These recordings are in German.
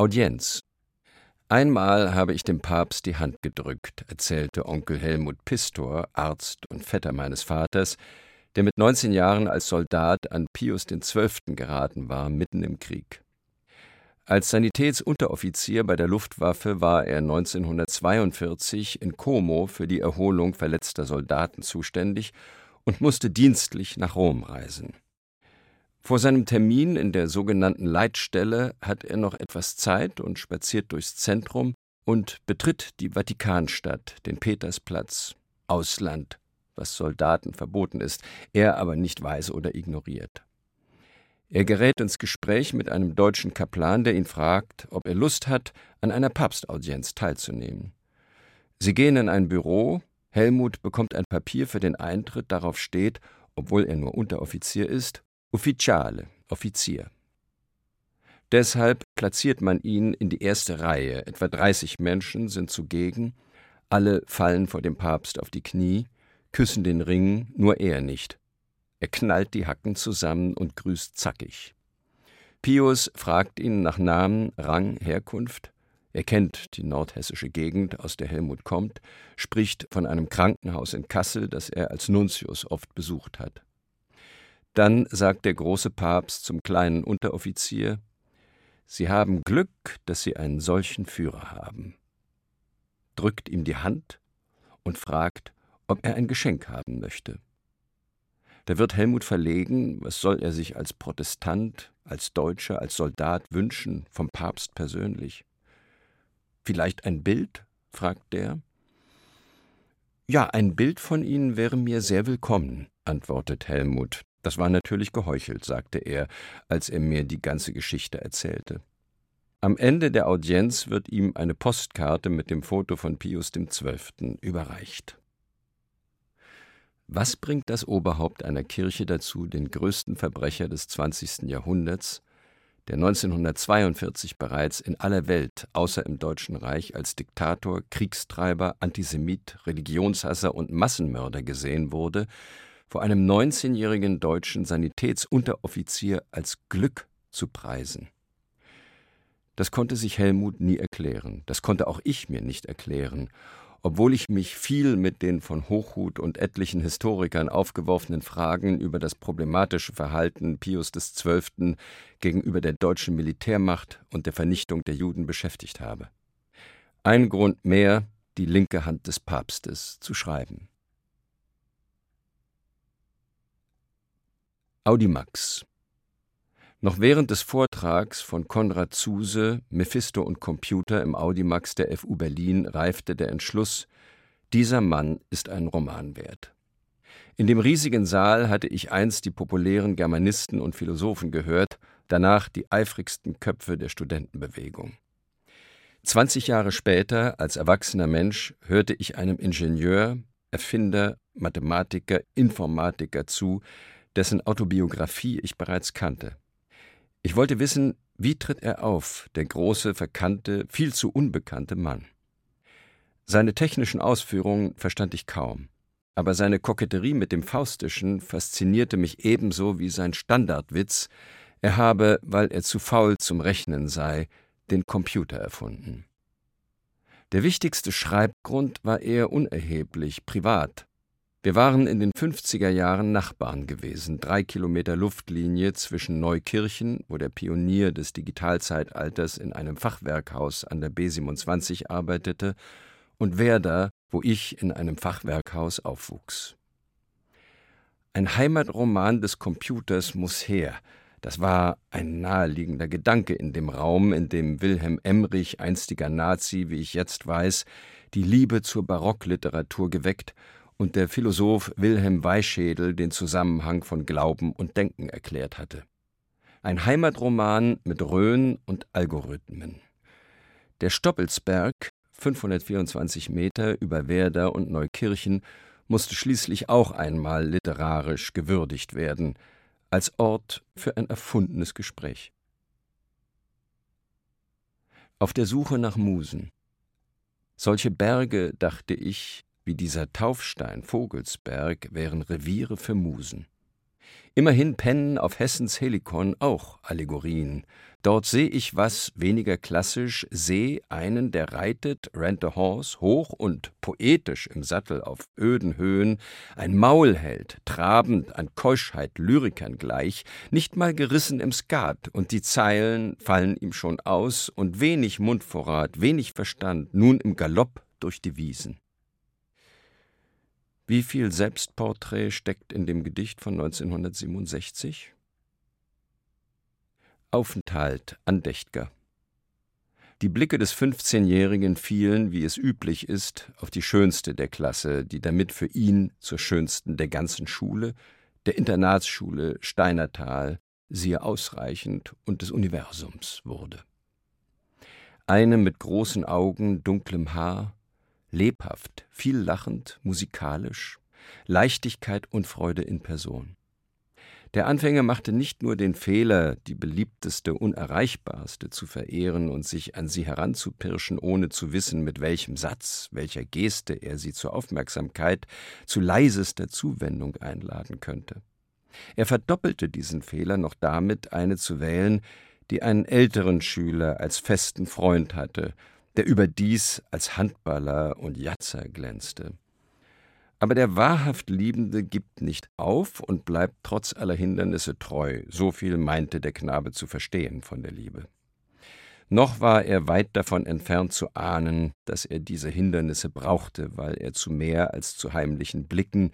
Audienz. Einmal habe ich dem Papst die Hand gedrückt, erzählte Onkel Helmut Pistor, Arzt und Vetter meines Vaters, der mit 19 Jahren als Soldat an Pius XII. geraten war, mitten im Krieg. Als Sanitätsunteroffizier bei der Luftwaffe war er 1942 in Como für die Erholung verletzter Soldaten zuständig und musste dienstlich nach Rom reisen. Vor seinem Termin in der sogenannten Leitstelle hat er noch etwas Zeit und spaziert durchs Zentrum und betritt die Vatikanstadt, den Petersplatz, Ausland, was Soldaten verboten ist, er aber nicht weiß oder ignoriert. Er gerät ins Gespräch mit einem deutschen Kaplan, der ihn fragt, ob er Lust hat, an einer Papstaudienz teilzunehmen. Sie gehen in ein Büro, Helmut bekommt ein Papier für den Eintritt, darauf steht, obwohl er nur Unteroffizier ist, Ufficiale, Offizier. Deshalb platziert man ihn in die erste Reihe. Etwa 30 Menschen sind zugegen. Alle fallen vor dem Papst auf die Knie, küssen den Ring, nur er nicht. Er knallt die Hacken zusammen und grüßt zackig. Pius fragt ihn nach Namen, Rang, Herkunft. Er kennt die nordhessische Gegend, aus der Helmut kommt, spricht von einem Krankenhaus in Kassel, das er als Nuntius oft besucht hat. Dann sagt der große Papst zum kleinen Unteroffizier Sie haben Glück, dass Sie einen solchen Führer haben, drückt ihm die Hand und fragt, ob er ein Geschenk haben möchte. Da wird Helmut verlegen, was soll er sich als Protestant, als Deutscher, als Soldat wünschen, vom Papst persönlich? Vielleicht ein Bild? fragt der. Ja, ein Bild von Ihnen wäre mir sehr willkommen, antwortet Helmut, das war natürlich geheuchelt, sagte er, als er mir die ganze Geschichte erzählte. Am Ende der Audienz wird ihm eine Postkarte mit dem Foto von Pius XII. überreicht. Was bringt das Oberhaupt einer Kirche dazu, den größten Verbrecher des 20. Jahrhunderts, der 1942 bereits in aller Welt, außer im Deutschen Reich, als Diktator, Kriegstreiber, Antisemit, Religionshasser und Massenmörder gesehen wurde, vor einem 19-jährigen deutschen Sanitätsunteroffizier als Glück zu preisen. Das konnte sich Helmut nie erklären, das konnte auch ich mir nicht erklären, obwohl ich mich viel mit den von Hochhut und etlichen Historikern aufgeworfenen Fragen über das problematische Verhalten Pius XII. gegenüber der deutschen Militärmacht und der Vernichtung der Juden beschäftigt habe. Ein Grund mehr, die linke Hand des Papstes zu schreiben. Audimax Noch während des Vortrags von Konrad Zuse, Mephisto und Computer im Audimax der FU Berlin reifte der Entschluss, dieser Mann ist ein Roman wert. In dem riesigen Saal hatte ich einst die populären Germanisten und Philosophen gehört, danach die eifrigsten Köpfe der Studentenbewegung. Zwanzig Jahre später, als erwachsener Mensch, hörte ich einem Ingenieur, Erfinder, Mathematiker, Informatiker zu, dessen Autobiografie ich bereits kannte. Ich wollte wissen, wie tritt er auf, der große, verkannte, viel zu unbekannte Mann. Seine technischen Ausführungen verstand ich kaum, aber seine Koketterie mit dem Faustischen faszinierte mich ebenso wie sein Standardwitz, er habe, weil er zu faul zum Rechnen sei, den Computer erfunden. Der wichtigste Schreibgrund war eher unerheblich, privat, wir waren in den 50er Jahren Nachbarn gewesen, drei Kilometer Luftlinie zwischen Neukirchen, wo der Pionier des Digitalzeitalters in einem Fachwerkhaus an der B27 arbeitete, und Werder, wo ich in einem Fachwerkhaus aufwuchs. Ein Heimatroman des Computers muss her. Das war ein naheliegender Gedanke in dem Raum, in dem Wilhelm Emrich, einstiger Nazi, wie ich jetzt weiß, die Liebe zur Barockliteratur geweckt und der Philosoph Wilhelm Weischädel den Zusammenhang von Glauben und Denken erklärt hatte. Ein Heimatroman mit Rhön und Algorithmen. Der Stoppelsberg, 524 Meter über Werder und Neukirchen, musste schließlich auch einmal literarisch gewürdigt werden, als Ort für ein erfundenes Gespräch. Auf der Suche nach Musen. Solche Berge, dachte ich, wie dieser Taufstein Vogelsberg wären Reviere für Musen. Immerhin pennen auf Hessens Helikon auch Allegorien. Dort seh ich was weniger klassisch, seh einen, der reitet, rent a horse, hoch und poetisch im Sattel auf öden Höhen, ein Maul hält, trabend an Keuschheit Lyrikern gleich, nicht mal gerissen im Skat, und die Zeilen fallen ihm schon aus, und wenig Mundvorrat, wenig Verstand, nun im Galopp durch die Wiesen. Wie viel Selbstporträt steckt in dem Gedicht von 1967? Aufenthalt Andächt'ger. Die Blicke des 15-Jährigen fielen, wie es üblich ist, auf die schönste der Klasse, die damit für ihn zur schönsten der ganzen Schule, der Internatsschule Steinertal, siehe ausreichend und des Universums wurde. Eine mit großen Augen, dunklem Haar, lebhaft, viel lachend, musikalisch, Leichtigkeit und Freude in Person. Der Anfänger machte nicht nur den Fehler, die beliebteste, unerreichbarste zu verehren und sich an sie heranzupirschen, ohne zu wissen, mit welchem Satz, welcher Geste er sie zur Aufmerksamkeit, zu leisester Zuwendung einladen könnte. Er verdoppelte diesen Fehler noch damit, eine zu wählen, die einen älteren Schüler als festen Freund hatte der überdies als Handballer und Jatzer glänzte. Aber der wahrhaft Liebende gibt nicht auf und bleibt trotz aller Hindernisse treu, so viel meinte der Knabe zu verstehen von der Liebe. Noch war er weit davon entfernt zu ahnen, dass er diese Hindernisse brauchte, weil er zu mehr als zu heimlichen Blicken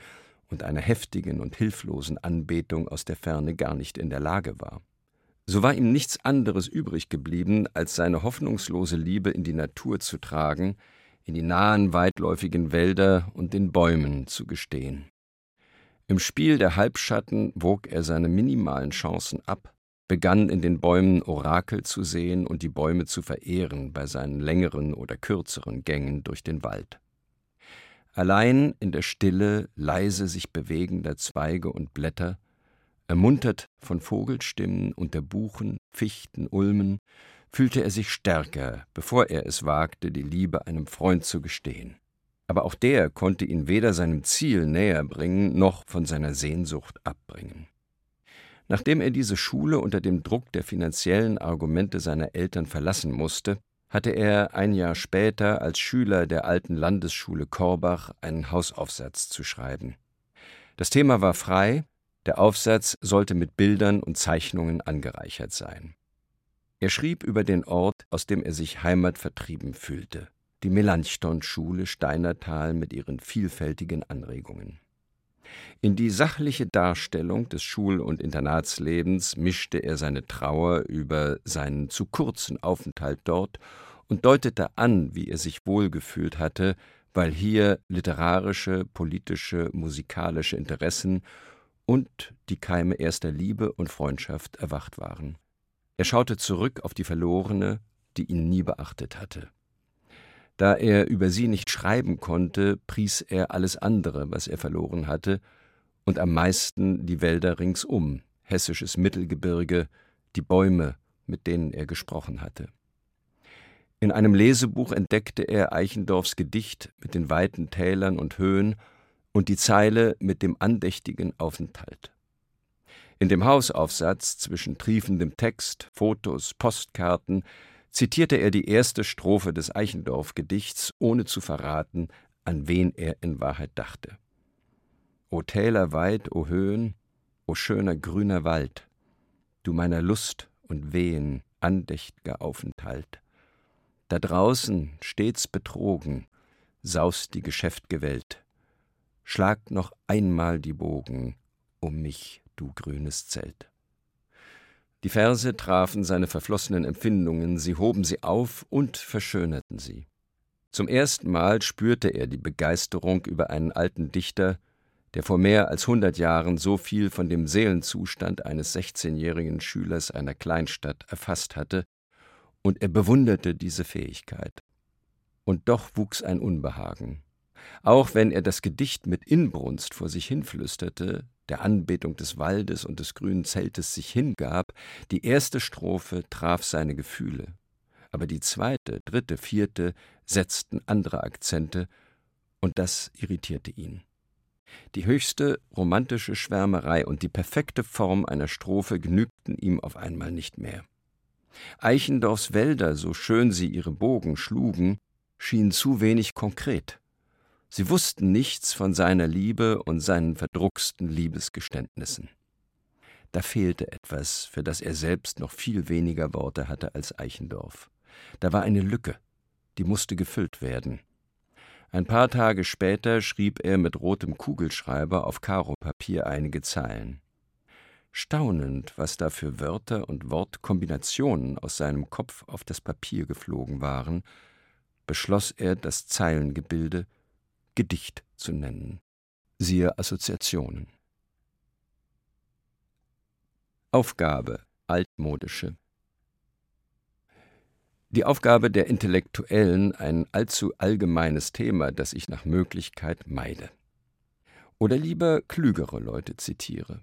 und einer heftigen und hilflosen Anbetung aus der Ferne gar nicht in der Lage war. So war ihm nichts anderes übrig geblieben, als seine hoffnungslose Liebe in die Natur zu tragen, in die nahen, weitläufigen Wälder und den Bäumen zu gestehen. Im Spiel der Halbschatten wog er seine minimalen Chancen ab, begann in den Bäumen Orakel zu sehen und die Bäume zu verehren bei seinen längeren oder kürzeren Gängen durch den Wald. Allein in der Stille leise sich bewegender Zweige und Blätter Ermuntert von Vogelstimmen und der Buchen, Fichten, Ulmen, fühlte er sich stärker, bevor er es wagte, die Liebe einem Freund zu gestehen. Aber auch der konnte ihn weder seinem Ziel näher bringen, noch von seiner Sehnsucht abbringen. Nachdem er diese Schule unter dem Druck der finanziellen Argumente seiner Eltern verlassen musste, hatte er ein Jahr später als Schüler der alten Landesschule Korbach einen Hausaufsatz zu schreiben. Das Thema war frei, der Aufsatz sollte mit Bildern und Zeichnungen angereichert sein. Er schrieb über den Ort, aus dem er sich heimatvertrieben fühlte, die Melanchthon-Schule Steinertal mit ihren vielfältigen Anregungen. In die sachliche Darstellung des Schul- und Internatslebens mischte er seine Trauer über seinen zu kurzen Aufenthalt dort und deutete an, wie er sich wohlgefühlt hatte, weil hier literarische, politische, musikalische Interessen und die Keime erster Liebe und Freundschaft erwacht waren. Er schaute zurück auf die Verlorene, die ihn nie beachtet hatte. Da er über sie nicht schreiben konnte, pries er alles andere, was er verloren hatte, und am meisten die Wälder ringsum, hessisches Mittelgebirge, die Bäume, mit denen er gesprochen hatte. In einem Lesebuch entdeckte er Eichendorffs Gedicht mit den weiten Tälern und Höhen und die Zeile mit dem andächtigen Aufenthalt. In dem Hausaufsatz zwischen triefendem Text, Fotos, Postkarten zitierte er die erste Strophe des Eichendorff-Gedichts, ohne zu verraten, an wen er in Wahrheit dachte. O Täler weit, o Höhen, o schöner grüner Wald, du meiner Lust und Wehen andächt'ger Aufenthalt. Da draußen, stets betrogen, saust die geschäft'ge Welt, Schlagt noch einmal die Bogen um mich, du grünes Zelt. Die Verse trafen seine verflossenen Empfindungen, sie hoben sie auf und verschönerten sie. Zum ersten Mal spürte er die Begeisterung über einen alten Dichter, der vor mehr als hundert Jahren so viel von dem Seelenzustand eines sechzehnjährigen Schülers einer Kleinstadt erfasst hatte, und er bewunderte diese Fähigkeit. Und doch wuchs ein Unbehagen, auch wenn er das Gedicht mit Inbrunst vor sich hinflüsterte, der Anbetung des Waldes und des grünen Zeltes sich hingab, die erste Strophe traf seine Gefühle, aber die zweite, dritte, vierte setzten andere Akzente, und das irritierte ihn. Die höchste romantische Schwärmerei und die perfekte Form einer Strophe genügten ihm auf einmal nicht mehr. Eichendorffs Wälder, so schön sie ihre Bogen schlugen, schienen zu wenig konkret. Sie wussten nichts von seiner Liebe und seinen verdrucksten Liebesgeständnissen. Da fehlte etwas, für das er selbst noch viel weniger Worte hatte als Eichendorff. Da war eine Lücke, die musste gefüllt werden. Ein paar Tage später schrieb er mit rotem Kugelschreiber auf Karopapier einige Zeilen. Staunend, was da für Wörter und Wortkombinationen aus seinem Kopf auf das Papier geflogen waren, beschloss er, das Zeilengebilde Gedicht zu nennen. Siehe Assoziationen. Aufgabe altmodische die Aufgabe der Intellektuellen ein allzu allgemeines Thema, das ich nach Möglichkeit meide. Oder lieber klügere Leute zitiere.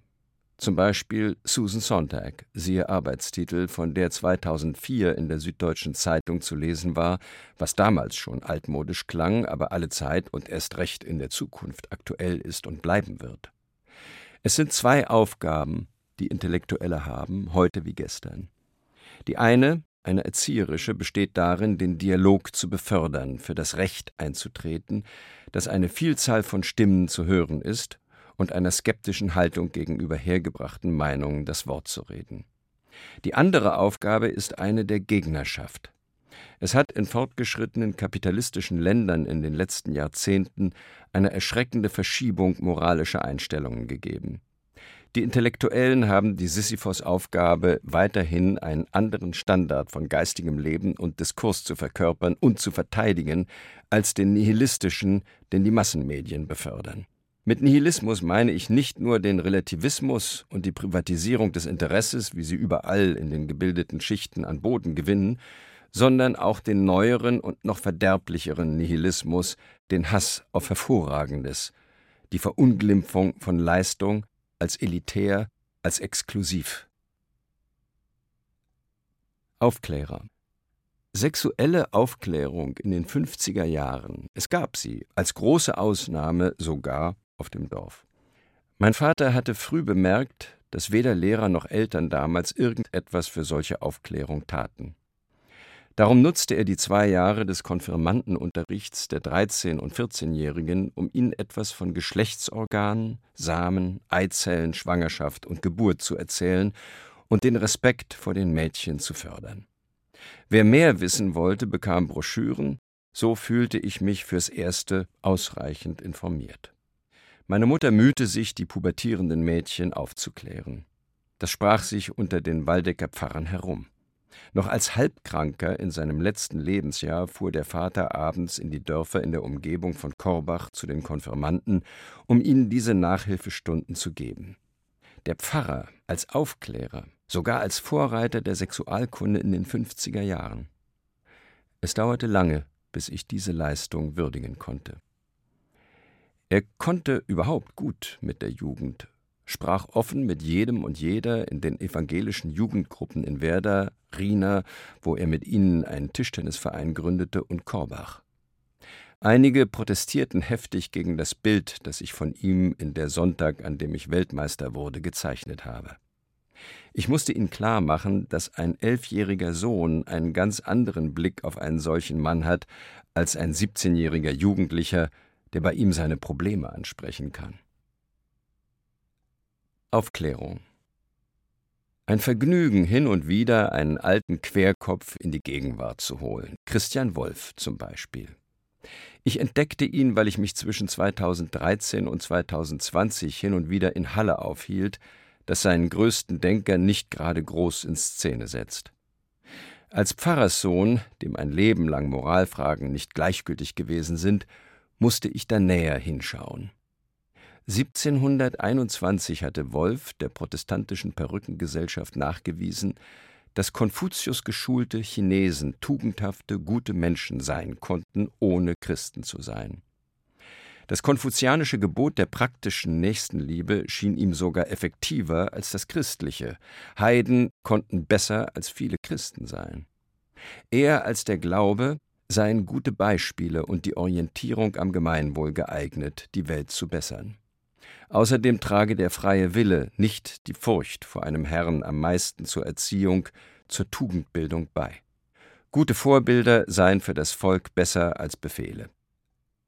Zum Beispiel Susan Sontag, siehe Arbeitstitel, von der 2004 in der Süddeutschen Zeitung zu lesen war, was damals schon altmodisch klang, aber alle Zeit und erst recht in der Zukunft aktuell ist und bleiben wird. Es sind zwei Aufgaben, die Intellektuelle haben, heute wie gestern. Die eine, eine erzieherische besteht darin, den Dialog zu befördern, für das Recht einzutreten, dass eine Vielzahl von Stimmen zu hören ist und einer skeptischen Haltung gegenüber hergebrachten Meinungen das Wort zu reden. Die andere Aufgabe ist eine der Gegnerschaft. Es hat in fortgeschrittenen kapitalistischen Ländern in den letzten Jahrzehnten eine erschreckende Verschiebung moralischer Einstellungen gegeben. Die Intellektuellen haben die Sisyphos-Aufgabe, weiterhin einen anderen Standard von geistigem Leben und Diskurs zu verkörpern und zu verteidigen, als den nihilistischen, den die Massenmedien befördern. Mit Nihilismus meine ich nicht nur den Relativismus und die Privatisierung des Interesses, wie sie überall in den gebildeten Schichten an Boden gewinnen, sondern auch den neueren und noch verderblicheren Nihilismus, den Hass auf Hervorragendes, die Verunglimpfung von Leistung, als elitär, als exklusiv. Aufklärer Sexuelle Aufklärung in den 50er Jahren, es gab sie, als große Ausnahme sogar auf dem Dorf. Mein Vater hatte früh bemerkt, dass weder Lehrer noch Eltern damals irgendetwas für solche Aufklärung taten. Darum nutzte er die zwei Jahre des Konfirmandenunterrichts der 13- und 14-Jährigen, um ihnen etwas von Geschlechtsorganen, Samen, Eizellen, Schwangerschaft und Geburt zu erzählen und den Respekt vor den Mädchen zu fördern. Wer mehr wissen wollte, bekam Broschüren, so fühlte ich mich fürs Erste ausreichend informiert. Meine Mutter mühte sich, die pubertierenden Mädchen aufzuklären. Das sprach sich unter den Waldecker Pfarrern herum. Noch als Halbkranker in seinem letzten Lebensjahr fuhr der Vater abends in die Dörfer in der Umgebung von Korbach zu den Konfirmanden, um ihnen diese Nachhilfestunden zu geben. Der Pfarrer als Aufklärer, sogar als Vorreiter der Sexualkunde in den 50er Jahren. Es dauerte lange, bis ich diese Leistung würdigen konnte. Er konnte überhaupt gut mit der Jugend, sprach offen mit jedem und jeder in den evangelischen Jugendgruppen in Werder, Riener, wo er mit ihnen einen Tischtennisverein gründete, und Korbach. Einige protestierten heftig gegen das Bild, das ich von ihm in der Sonntag, an dem ich Weltmeister wurde, gezeichnet habe. Ich musste ihnen klar machen, dass ein elfjähriger Sohn einen ganz anderen Blick auf einen solchen Mann hat als ein siebzehnjähriger Jugendlicher, der bei ihm seine Probleme ansprechen kann. Aufklärung ein Vergnügen, hin und wieder einen alten Querkopf in die Gegenwart zu holen. Christian Wolff zum Beispiel. Ich entdeckte ihn, weil ich mich zwischen 2013 und 2020 hin und wieder in Halle aufhielt, das seinen größten Denker nicht gerade groß in Szene setzt. Als Pfarrerssohn, dem ein Leben lang Moralfragen nicht gleichgültig gewesen sind, musste ich da näher hinschauen. 1721 hatte Wolf der protestantischen Perückengesellschaft nachgewiesen, dass Konfuzius geschulte Chinesen tugendhafte, gute Menschen sein konnten, ohne Christen zu sein. Das konfuzianische Gebot der praktischen Nächstenliebe schien ihm sogar effektiver als das christliche. Heiden konnten besser als viele Christen sein. Er als der Glaube seien gute Beispiele und die Orientierung am Gemeinwohl geeignet, die Welt zu bessern. Außerdem trage der freie Wille, nicht die Furcht vor einem Herrn am meisten zur Erziehung, zur Tugendbildung bei. Gute Vorbilder seien für das Volk besser als Befehle.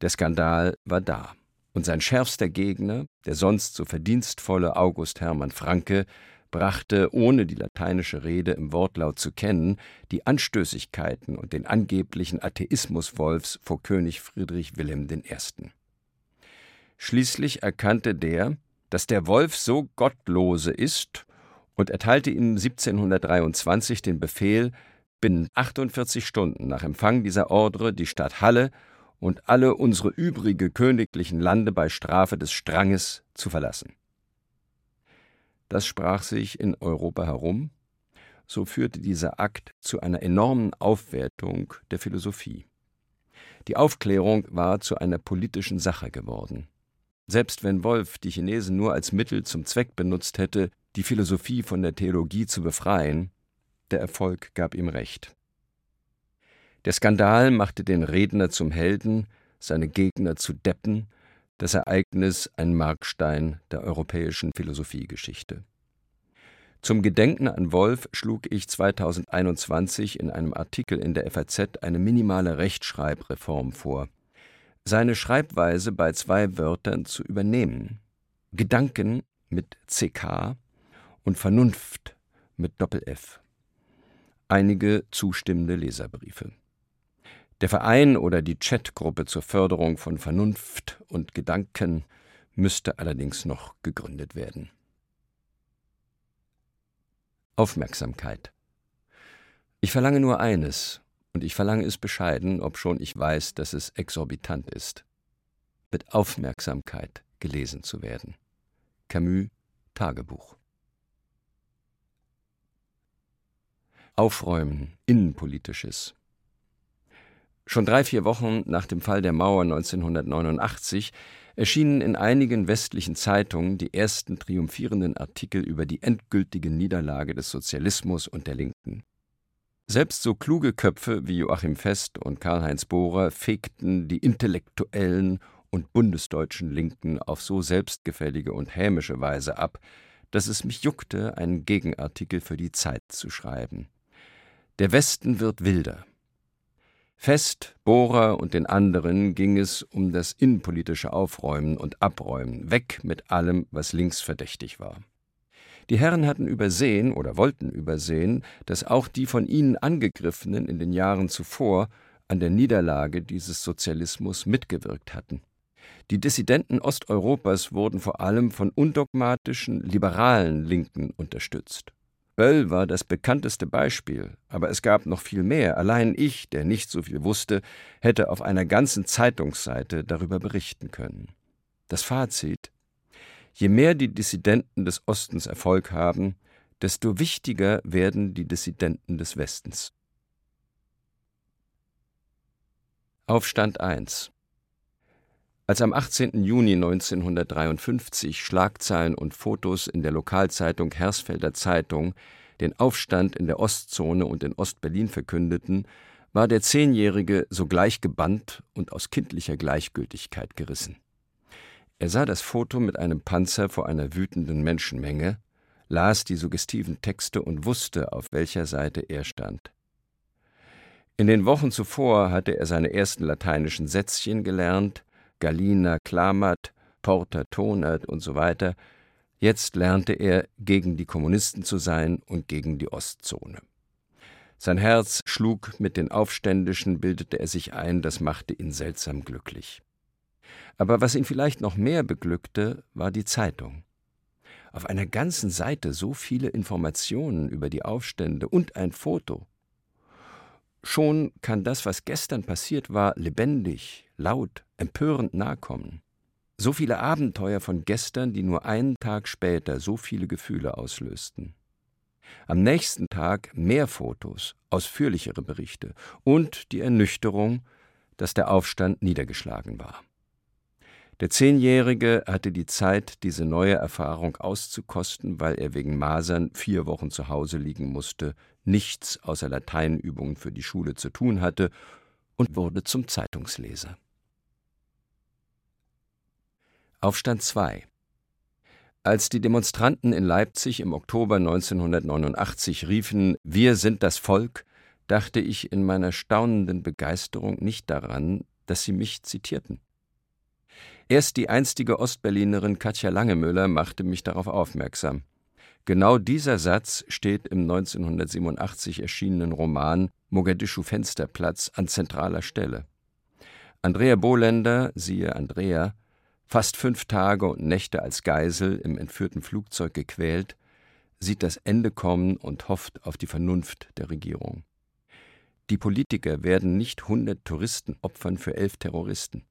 Der Skandal war da. Und sein schärfster Gegner, der sonst so verdienstvolle August Hermann Franke, brachte, ohne die lateinische Rede im Wortlaut zu kennen, die Anstößigkeiten und den angeblichen Atheismus Wolfs vor König Friedrich Wilhelm I. Schließlich erkannte der, dass der Wolf so Gottlose ist und erteilte ihm 1723 den Befehl, binnen 48 Stunden nach Empfang dieser Ordre die Stadt Halle und alle unsere übrige königlichen Lande bei Strafe des Stranges zu verlassen. Das sprach sich in Europa herum, so führte dieser Akt zu einer enormen Aufwertung der Philosophie. Die Aufklärung war zu einer politischen Sache geworden. Selbst wenn Wolf die Chinesen nur als Mittel zum Zweck benutzt hätte, die Philosophie von der Theologie zu befreien, der Erfolg gab ihm recht. Der Skandal machte den Redner zum Helden, seine Gegner zu Deppen, das Ereignis ein Markstein der europäischen Philosophiegeschichte. Zum Gedenken an Wolf schlug ich 2021 in einem Artikel in der FAZ eine minimale Rechtschreibreform vor. Seine Schreibweise bei zwei Wörtern zu übernehmen. Gedanken mit CK und Vernunft mit Doppel-F. Einige zustimmende Leserbriefe. Der Verein oder die Chatgruppe zur Förderung von Vernunft und Gedanken müsste allerdings noch gegründet werden. Aufmerksamkeit. Ich verlange nur eines, und ich verlange es bescheiden, obschon ich weiß, dass es exorbitant ist. Mit Aufmerksamkeit gelesen zu werden. Camus Tagebuch. Aufräumen, Innenpolitisches. Schon drei, vier Wochen nach dem Fall der Mauer 1989 erschienen in einigen westlichen Zeitungen die ersten triumphierenden Artikel über die endgültige Niederlage des Sozialismus und der Linken. Selbst so kluge Köpfe wie Joachim Fest und Karl-Heinz Bohrer fegten die intellektuellen und bundesdeutschen Linken auf so selbstgefällige und hämische Weise ab, dass es mich juckte, einen Gegenartikel für die Zeit zu schreiben. Der Westen wird wilder. Fest, Bohrer und den anderen ging es um das innenpolitische Aufräumen und Abräumen, weg mit allem, was links verdächtig war. Die Herren hatten übersehen oder wollten übersehen, dass auch die von ihnen Angegriffenen in den Jahren zuvor an der Niederlage dieses Sozialismus mitgewirkt hatten. Die Dissidenten Osteuropas wurden vor allem von undogmatischen, liberalen Linken unterstützt. Böll war das bekannteste Beispiel, aber es gab noch viel mehr. Allein ich, der nicht so viel wusste, hätte auf einer ganzen Zeitungsseite darüber berichten können. Das Fazit Je mehr die Dissidenten des Ostens Erfolg haben, desto wichtiger werden die Dissidenten des Westens. Aufstand 1 als am 18. Juni 1953 Schlagzeilen und Fotos in der Lokalzeitung Hersfelder Zeitung den Aufstand in der Ostzone und in Ostberlin verkündeten, war der Zehnjährige sogleich gebannt und aus kindlicher Gleichgültigkeit gerissen. Er sah das Foto mit einem Panzer vor einer wütenden Menschenmenge, las die suggestiven Texte und wusste, auf welcher Seite er stand. In den Wochen zuvor hatte er seine ersten lateinischen Sätzchen gelernt, Galina klamat, Porta tonat und so weiter. Jetzt lernte er, gegen die Kommunisten zu sein und gegen die Ostzone. Sein Herz schlug mit den Aufständischen, bildete er sich ein, das machte ihn seltsam glücklich. Aber was ihn vielleicht noch mehr beglückte, war die Zeitung. Auf einer ganzen Seite so viele Informationen über die Aufstände und ein Foto. Schon kann das, was gestern passiert war, lebendig, laut, empörend nahkommen. So viele Abenteuer von gestern, die nur einen Tag später so viele Gefühle auslösten. Am nächsten Tag mehr Fotos, ausführlichere Berichte und die Ernüchterung, dass der Aufstand niedergeschlagen war. Der Zehnjährige hatte die Zeit, diese neue Erfahrung auszukosten, weil er wegen Masern vier Wochen zu Hause liegen musste, nichts außer Lateinübungen für die Schule zu tun hatte und wurde zum Zeitungsleser. Aufstand 2 Als die Demonstranten in Leipzig im Oktober 1989 riefen Wir sind das Volk, dachte ich in meiner staunenden Begeisterung nicht daran, dass sie mich zitierten. Erst die einstige Ostberlinerin Katja Langemüller machte mich darauf aufmerksam. Genau dieser Satz steht im 1987 erschienenen Roman Mogadischu Fensterplatz an zentraler Stelle. Andrea Bohländer, siehe Andrea, fast fünf Tage und Nächte als Geisel im entführten Flugzeug gequält, sieht das Ende kommen und hofft auf die Vernunft der Regierung. Die Politiker werden nicht hundert Touristen opfern für elf Terroristen.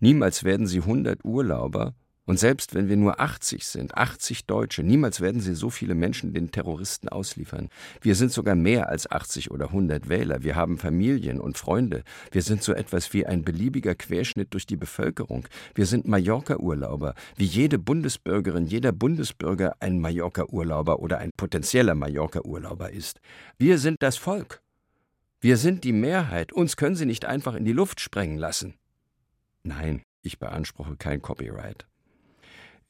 Niemals werden sie hundert Urlauber und selbst wenn wir nur 80 sind, 80 Deutsche, niemals werden sie so viele Menschen den Terroristen ausliefern. Wir sind sogar mehr als 80 oder 100 Wähler. Wir haben Familien und Freunde. Wir sind so etwas wie ein beliebiger Querschnitt durch die Bevölkerung. Wir sind Mallorca-Urlauber, wie jede Bundesbürgerin, jeder Bundesbürger ein Mallorca-Urlauber oder ein potenzieller Mallorca-Urlauber ist. Wir sind das Volk. Wir sind die Mehrheit. Uns können Sie nicht einfach in die Luft sprengen lassen. Nein, ich beanspruche kein Copyright.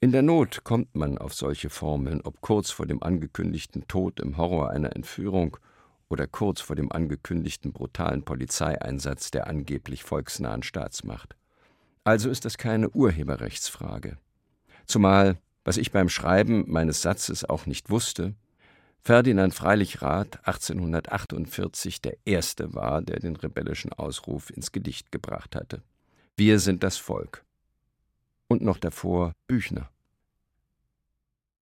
In der Not kommt man auf solche Formeln, ob kurz vor dem angekündigten Tod im Horror einer Entführung oder kurz vor dem angekündigten brutalen Polizeieinsatz der angeblich volksnahen Staatsmacht. Also ist das keine Urheberrechtsfrage. Zumal, was ich beim Schreiben meines Satzes auch nicht wusste, Ferdinand Freilichrath 1848 der Erste war, der den rebellischen Ausruf ins Gedicht gebracht hatte. Wir sind das Volk. Und noch davor Büchner.